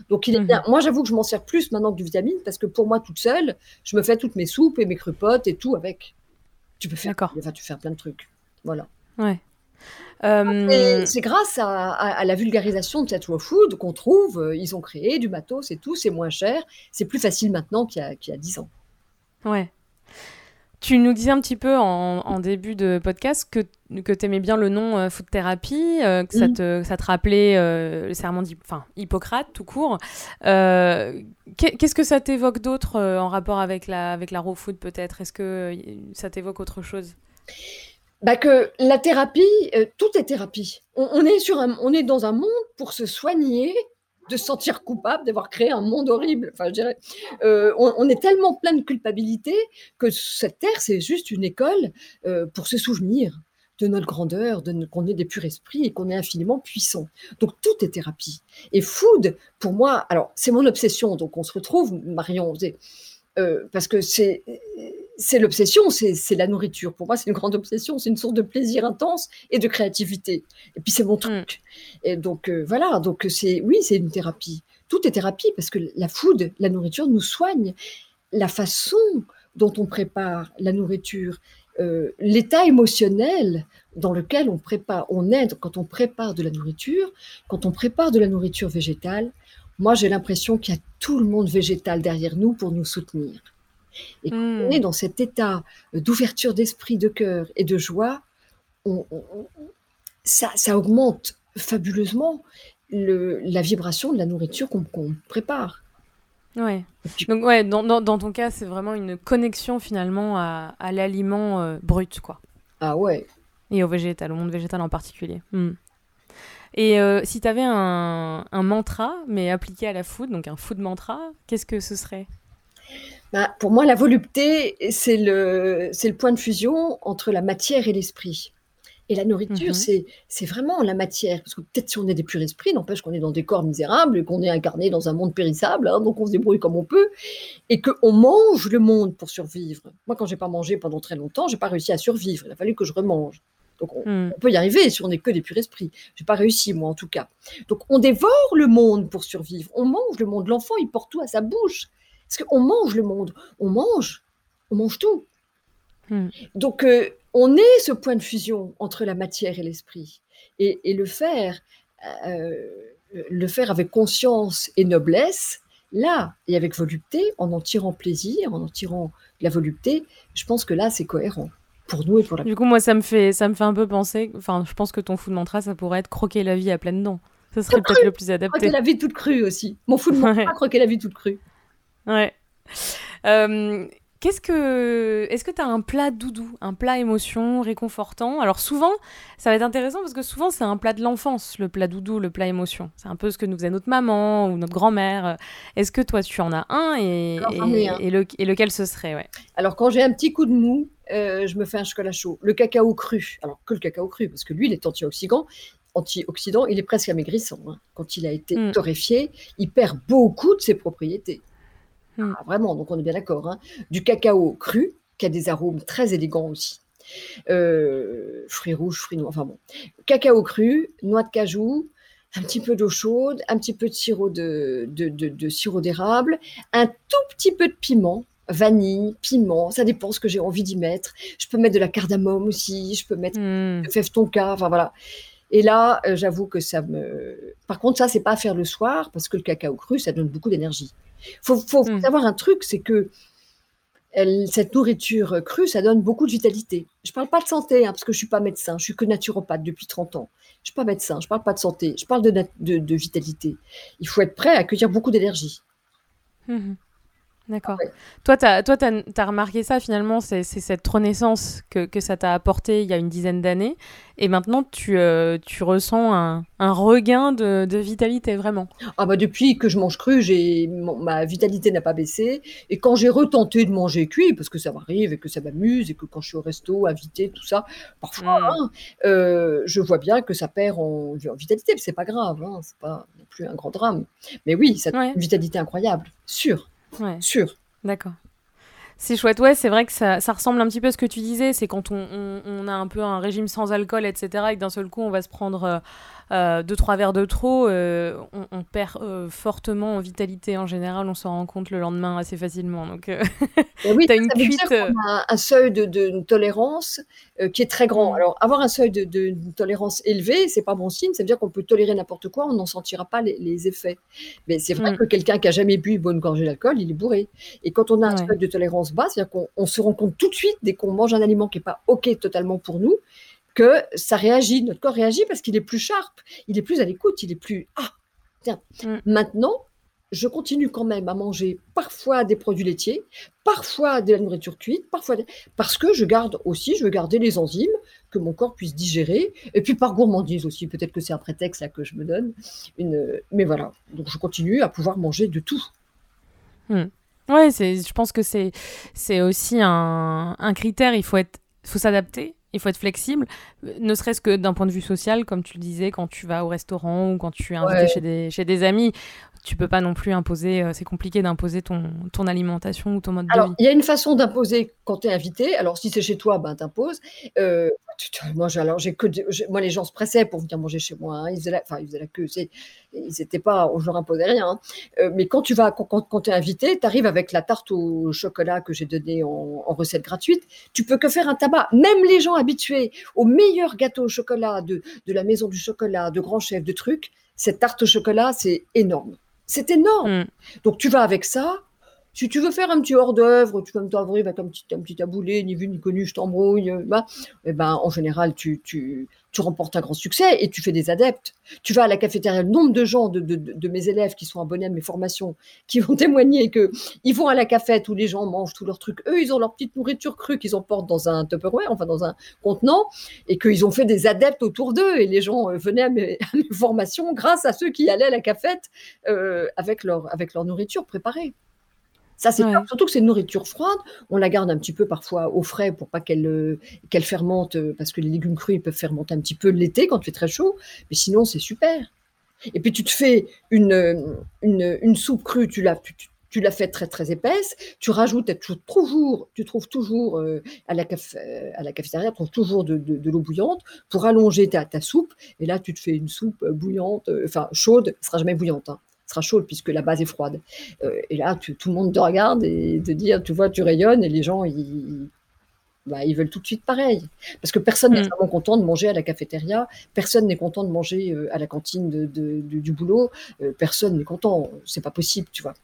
Donc, il est Mhm. Moi, j'avoue que je m'en sers plus maintenant que du vitamine parce que pour moi, toute seule, je me fais toutes mes soupes et mes crupotes et tout avec. Tu peux faire, D'accord. enfin, tu peux faire plein de trucs. Voilà. Ouais. Euh, Et c'est grâce à, à- à la vulgarisation de cette raw food qu'on trouve, euh, ils ont créé du matos et tout, c'est moins cher, c'est plus facile maintenant qu'il y y a 10 ans. Ouais. Tu nous disais un petit peu en, en début de podcast que, que tu aimais bien le nom euh, food therapy, euh, que, ça Mhm. te, que ça te rappelait euh, le serment Hippocrate tout court. Euh, qu'est- Qu'est-ce que ça t'évoque d'autre euh, en rapport avec la, avec la raw food peut-être? Est-ce que ça t'évoque autre chose? Bah que la thérapie, tout est thérapie. On, on est sur un, on est dans un monde pour se soigner, de se sentir coupable d'avoir créé un monde horrible. Enfin, je dirais, euh, on, est tellement plein de culpabilité que cette terre, c'est juste une école euh, pour se souvenir de notre grandeur, de qu'on est des purs esprits et qu'on est infiniment puissant. Donc tout est thérapie. Et food, pour moi, alors c'est mon obsession. Donc on se retrouve, Marion, euh, parce que c'est c'est l'obsession, c'est la nourriture. Pour moi, c'est une grande obsession, c'est une source de plaisir intense et de créativité. Et puis c'est mon truc. Et donc euh, voilà, donc c'est oui, c'est une thérapie. Tout est thérapie parce que la food, la nourriture nous soigne. La façon dont on prépare la nourriture, euh, l'état émotionnel dans lequel on prépare, on aide quand on prépare de la nourriture, quand on prépare de la nourriture végétale. Moi, j'ai l'impression qu'il y a tout le monde végétal derrière nous pour nous soutenir. Et quand Hmm. on est dans cet état d'ouverture d'esprit, de cœur et de joie, on- on- on- ça, ça augmente fabuleusement le- la vibration de la nourriture qu'on prépare. Ouais. Donc ouais, dans, dans, dans ton cas, c'est vraiment une connexion finalement à, à l'aliment euh, brut, quoi. ah ouais, Et au végétal, au monde végétal en particulier. Hmm. Et euh, si tu avais un, un mantra, mais appliqué à la food, donc un food mantra, qu'est-ce que ce serait? Bah, pour moi, la volupté, c'est le, c'est le point de fusion entre la matière et l'esprit. Et la nourriture, Mhm. c'est, c'est vraiment la matière. Parce que peut-être si on est des purs esprits, n'empêche qu'on est dans des corps misérables et qu'on est incarné dans un monde périssable, hein, donc on se débrouille comme on peut, et qu'on mange le monde pour survivre. Moi, quand j'ai pas mangé pendant très longtemps, j'ai pas réussi à survivre. Il a fallu que je remange. Donc on, Hmm. on peut y arriver si on n'est que des purs esprits. J'ai pas réussi, moi, en tout cas. Donc, on dévore le monde pour survivre. On mange le monde. L'enfant, il porte tout à sa bouche. Parce qu'on mange le monde. On mange. On mange tout. Hmm. Donc, euh, on est ce point de fusion entre la matière et l'esprit. Et, et le faire, euh, le faire avec conscience et noblesse, là, et avec volupté, en en tirant plaisir, en en tirant de la volupté, je pense que là, c'est cohérent. Pour nous et pour la Du coup, moi, ça me fait, ça me fait un peu penser. Enfin, je pense que ton food mantra, ça pourrait être croquer la vie à pleines dents. Ça serait peut-être le plus Croquer adapté. la vie toute crue aussi. Mon fou de (laughs) Ouais. croquer la vie toute crue. Ouais. Euh, Qu'est-ce que. Est-ce que tu as un plat doudou, un plat émotion réconfortant? Alors, souvent, ça va être intéressant parce que souvent, c'est un plat de l'enfance, le plat doudou, le plat émotion. C'est un peu ce que nous faisait notre maman ou notre grand-mère. Est-ce que toi, tu en as un et, Alors, et, un. et le- et lequel ce serait ouais? Alors, quand j'ai un petit coup de mou, euh, je me fais un chocolat chaud. Le cacao cru, alors que le cacao cru, parce que lui, il est antioxydant, antioxydant il est presque amaigrissant. Hein. Quand il a été Mm. torréfié, il perd beaucoup de ses propriétés. Mm. Ah, vraiment, donc on est bien d'accord. hein. Du cacao cru, qui a des arômes très élégants aussi. Euh, fruits rouges, fruits noirs, enfin bon. Cacao cru, noix de cajou, un petit peu d'eau chaude, un petit peu de sirop de, de, de- de sirop d'érable, un tout petit peu de piment, vanille, piment, ça dépend ce que j'ai envie d'y mettre. Je peux mettre de la cardamome aussi, je peux mettre Hmm. de fève tonka, enfin voilà. Et là, euh, j'avoue que ça me. Par contre, ça, c'est pas à faire le soir parce que le cacao cru, ça donne beaucoup d'énergie. Faut, faut faut Mm. savoir un truc, c'est que elle- cette nourriture crue, ça donne beaucoup de vitalité. Je parle pas de santé, hein, parce que je suis pas médecin, je suis que naturopathe depuis 30 ans. Je suis pas médecin, je parle pas de santé, je parle de, nat- de, de vitalité. Il faut être prêt à accueillir beaucoup d'énergie. Mhm. D'accord. Toi, tu as, remarqué ça finalement, c'est, cette renaissance que, que ça t'a apporté il y a une dizaine d'années. Et maintenant, tu, euh, tu ressens un, un regain de, de vitalité, vraiment. Ah bah depuis que je mange cru, mon- ma vitalité n'a pas baissé. Et quand j'ai retenté de manger cuit, parce que ça m'arrive et que ça m'amuse et que quand je suis au resto, invité, tout ça, parfois, Mm. hein, euh, je vois bien que ça perd en, en vitalité. Mais C'est pas grave, hein, c'est pas non plus un grand drame. Mais oui, ça a Ouais. une vitalité incroyable, sûr, Ouais, sûr. d'accord. C'est chouette, ouais, c'est vrai que ça, ça ressemble un petit peu à ce que tu disais, c'est quand on, on- on a un peu un régime sans alcool, etc., et que d'un seul coup on va se prendre euh, euh, deux, trois verres de trop, euh, on, on perd euh, fortement en vitalité en général, on s'en rend compte le lendemain assez facilement. Donc, euh, (laughs) Et oui, T'as ça une veut dire cuite, a un seuil de, de tolérance qui est très grand. Mm. Alors, avoir un seuil de, de tolérance élevé, c'est pas bon signe. Ça veut dire qu'on peut tolérer n'importe quoi, on n'en sentira pas les, les effets. Mais c'est vrai Mm. que quelqu'un qui a jamais bu une bonne gorgée d'alcool, il est bourré. Et quand on a un Ouais. seuil de tolérance bas, c'est-à-dire qu'on on se rend compte tout de suite dès qu'on mange un aliment qui est pas ok totalement pour nous, que ça réagit. Notre corps réagit parce qu'il est plus sharp, il est plus à l'écoute, il est plus ah tiens. Mm. Maintenant, je continue quand même à manger parfois des produits laitiers, parfois de la nourriture cuite, parfois parce que je garde aussi, je veux garder les enzymes que mon corps puisse digérer, et puis par gourmandise aussi. Peut-être que c'est un prétexte là que je me donne, une... mais voilà. Donc je continue à pouvoir manger de tout. Ouais, c'est, je pense que c'est, c'est aussi un, un critère. Il faut être, faut s'adapter. Il faut être flexible, ne serait-ce que d'un point de vue social, comme tu le disais, quand tu vas au restaurant ou quand tu es invité Ouais. chez, des, chez des amis, tu peux pas non plus imposer, euh, c'est compliqué d'imposer ton, ton alimentation ou ton mode de Alors, vie. il y a une façon d'imposer quand tu es invité. Alors, si c'est chez toi, ben, t'imposes. Euh, moi, alors, j'ai que moi, les gens se pressaient pour venir manger chez moi. hein. Ils faisaient la, enfin, ils faisaient la queue. Ils n'étaient pas, je leur imposais rien. hein. Euh, mais quand tu vas, quand, quand, tu es invité, tu arrives avec la tarte au chocolat que j'ai donnée en, en recette gratuite. Tu peux que faire un tabac. Même les gens habitués au meilleur gâteau au chocolat de, de la maison du chocolat, de Grand Chef, de trucs, cette tarte au chocolat, c'est énorme. C'est énorme. Mm. Donc tu vas avec ça. Si tu veux faire un petit hors-d'œuvre, tu vas me t'envoyer avec un petit, un petit taboulé, ni vu ni connu, je t'embrouille, euh, bah, eh ben, en général, tu, remportes un grand succès et tu fais des adeptes. Tu vas à la cafétéria, le nombre de gens, de, mes élèves qui sont abonnés à mes formations, qui vont (laughs) témoigner que ils vont à la cafette où les gens mangent tous leurs trucs. Eux, ils ont leur petite nourriture crue qu'ils emportent dans un Tupperware, enfin dans un contenant, et qu'ils ont fait des adeptes autour d'eux. Et les gens euh, venaient à mes, (laughs) formations grâce à ceux qui allaient à la cafette euh, avec leur nourriture préparée. Ça, c'est Ouais. surtout que c'est une nourriture froide. On la garde un petit peu parfois au frais pour pas qu'elle euh, qu'elle fermente, euh, parce que les légumes crus, ils peuvent fermenter un petit peu l'été quand il fait très chaud. Mais sinon, c'est super. Et puis, tu te fais une, euh, une, une soupe crue, tu la, tu, la fais très, très épaisse. Tu rajoutes, tu trouves toujours, tu trouves toujours euh, à, la caf- euh, à la cafétéria, tu trouves toujours de, de- de l'eau bouillante pour allonger ta, ta soupe. Et là, tu te fais une soupe euh, bouillante, euh, enfin chaude, elle sera jamais bouillante. hein. Sera chaude puisque la base est froide. Euh, et là, tu- tout le monde te regarde et te dit, tu vois, tu rayonnes et les gens, ils, bah, ils veulent tout de suite pareil. Parce que personne n'est Mm. vraiment content de manger à la cafétéria, personne n'est content de manger euh, à la cantine de- de- de- du boulot, euh, personne n'est content. C'est pas possible, tu vois.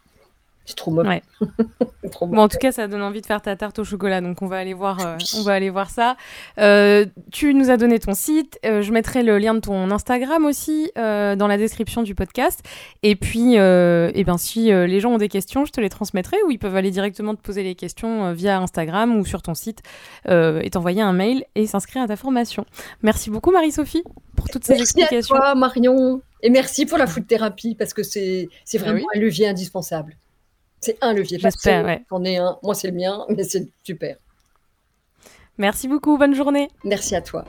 C'est trop mauvais. Ouais. (laughs) Trop Bon, en tout cas, ça donne envie de faire ta tarte au chocolat, donc on va aller voir, euh, on va aller voir ça. Euh, tu nous as donné ton site, euh, je mettrai le lien de ton Instagram aussi dans la description du podcast. Et puis, eh ben, si les gens ont des questions, je te les transmettrai ou ils peuvent aller directement te poser les questions via Instagram ou sur ton site et t'envoyer un mail et s'inscrire à ta formation. Merci beaucoup Marie-Sophie pour toutes ces Merci à explications. toi, Marion. Et merci pour la food thérapie parce que c'est c'est Ah vraiment oui. un levier indispensable. C'est un levier. J'espère, ouais. Un. Moi, c'est le mien, mais c'est super. Merci beaucoup, bonne journée. Merci à toi.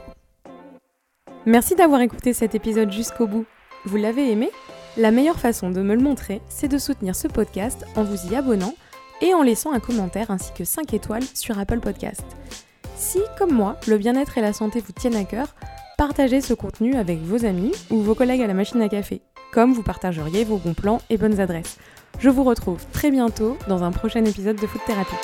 Merci d'avoir écouté cet épisode jusqu'au bout. Vous l'avez aimé? La meilleure façon de me le montrer, c'est de soutenir ce podcast en vous y abonnant et en laissant un commentaire ainsi que 5 étoiles sur Apple Podcast. Si, comme moi, le bien-être et la santé vous tiennent à cœur, partagez ce contenu avec vos amis ou vos collègues à la machine à café, comme vous partageriez vos bons plans et bonnes adresses. Je vous retrouve très bientôt dans un prochain épisode de Food Thérapie.